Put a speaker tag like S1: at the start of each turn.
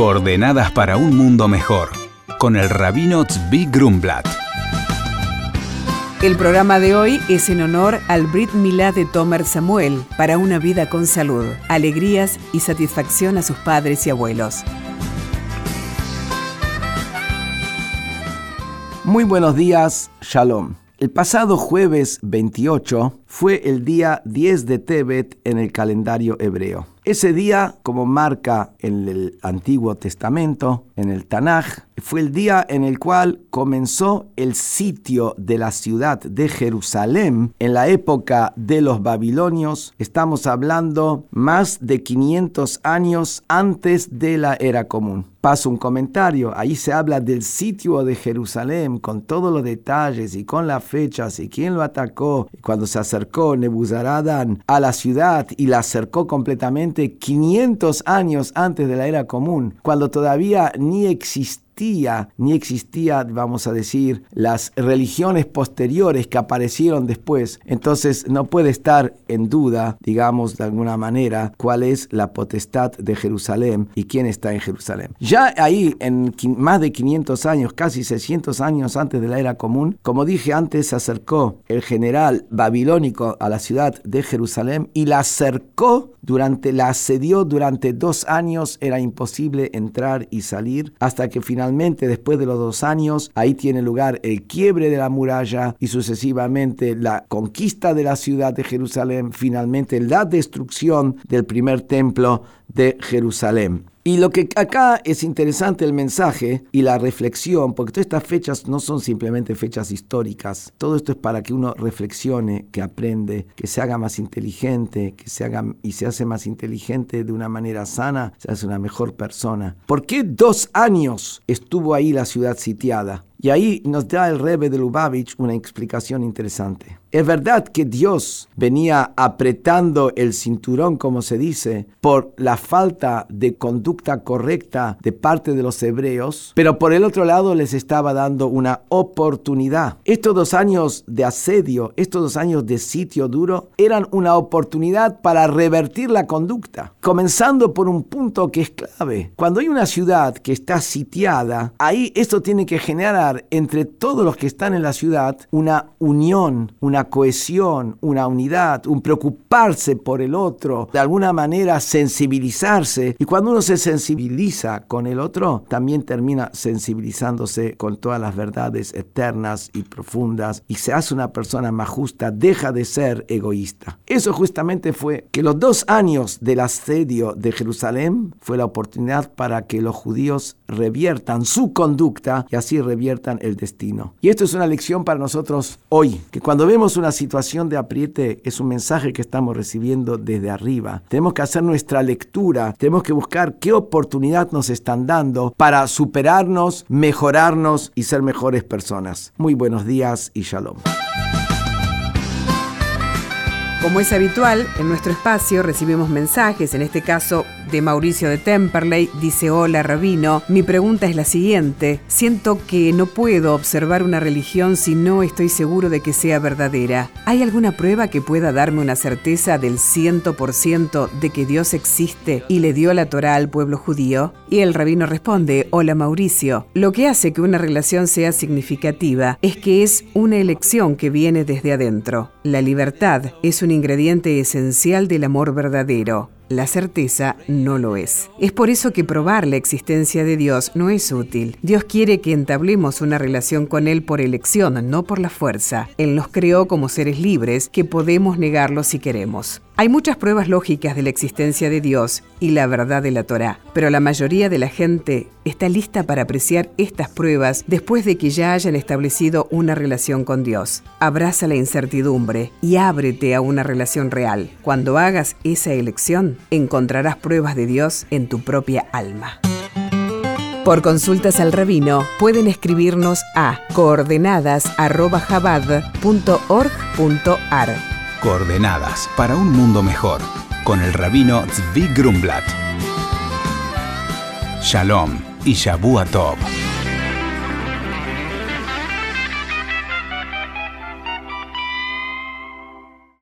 S1: Coordenadas para un mundo mejor, con el rabino Tzvi Grumblat.
S2: El programa de hoy es en honor al Brit Milá de Tomer Samuel para una vida con salud, alegrías y satisfacción a sus padres y abuelos.
S3: Muy buenos días, Shalom. El pasado jueves 28 fue el día 10 de Tebet en el calendario hebreo. Ese día, como marca en el Antiguo Testamento, en el Tanaj, fue el día en el cual comenzó el sitio de la ciudad de Jerusalén en la época de los babilonios. Estamos hablando más de 500 años antes de la era común. Paso un comentario, ahí se habla del sitio de Jerusalén con todos los detalles y con las fechas y quién lo atacó. Cuando se acercó Nebuzaradan a la ciudad y la acercó completamente 500 años antes de la era común, cuando todavía ni existía ni existía, vamos a decir, las religiones posteriores que aparecieron después. Entonces no puede estar en duda, digamos de alguna manera, cuál es la potestad de Jerusalén y quién está en Jerusalén. Ya ahí, en más de 500 años, casi 600 años antes de la era común, como dije antes, se acercó el general babilónico a la ciudad de Jerusalén y la acercó durante, la asedió durante dos años, era imposible entrar y salir hasta que finalmente después de los dos años, ahí tiene lugar el quiebre de la muralla y sucesivamente la conquista de la ciudad de Jerusalén, finalmente la destrucción del primer templo de Jerusalén. Y lo que acá es interesante el mensaje y la reflexión, porque todas estas fechas no son simplemente fechas históricas. Todo esto es para que uno reflexione, que aprende, que se haga más inteligente, que se haga y se hace más inteligente de una manera sana, se hace una mejor persona. ¿Por qué dos años estuvo ahí la ciudad sitiada? Y ahí nos da el Rebbe de Lubavitch una explicación interesante. Es verdad que Dios venía apretando el cinturón, como se dice, por la falta de conducta correcta de parte de los hebreos, pero por el otro lado les estaba dando una oportunidad. Estos dos años de asedio, estos dos años de sitio duro, eran una oportunidad para revertir la conducta, comenzando por un punto que es clave. Cuando hay una ciudad que está sitiada, ahí esto tiene que generar entre todos los que están en la ciudad una unión, una cohesión, una unidad, un preocuparse por el otro, de alguna manera sensibilizarse. Y cuando uno se sensibiliza con el otro, también termina sensibilizándose con todas las verdades eternas y profundas y se hace una persona más justa, deja de ser egoísta. Eso justamente fue que los dos años del asedio de Jerusalén fue la oportunidad para que los judíos reviertan su conducta y así reviertan el destino. Y esto es una lección para nosotros hoy, que cuando vemos una situación de apriete es un mensaje que estamos recibiendo desde arriba. Tenemos que hacer nuestra lectura, tenemos que buscar qué oportunidad nos están dando para superarnos, mejorarnos y ser mejores personas. Muy buenos días y shalom.
S2: Como es habitual, en nuestro espacio recibimos mensajes, en este caso de Mauricio de Temperley, dice hola Rabino, mi pregunta es la siguiente, siento que no puedo observar una religión si no estoy seguro de que sea verdadera. ¿Hay alguna prueba que pueda darme una certeza del 100% de que Dios existe y le dio la Torah al pueblo judío? Y el rabino responde, hola Mauricio, lo que hace que una relación sea significativa es que es una elección que viene desde adentro. La libertad es un ingrediente esencial del amor verdadero. La certeza no lo es. Es por eso que probar la existencia de Dios no es útil. Dios quiere que entablemos una relación con Él por elección, no por la fuerza. Él nos creó como seres libres que podemos negarlo si queremos. Hay muchas pruebas lógicas de la existencia de Dios y la verdad de la Torá, pero la mayoría de la gente está lista para apreciar estas pruebas después de que ya hayan establecido una relación con Dios. Abraza la incertidumbre y ábrete a una relación real. Cuando hagas esa elección, encontrarás pruebas de Dios en tu propia alma. Por consultas al rabino pueden escribirnos a coordenadas.jabad.org.ar.
S1: Coordenadas para un mundo mejor con el rabino Zvi Grumblat. Shalom y Shabu Tov.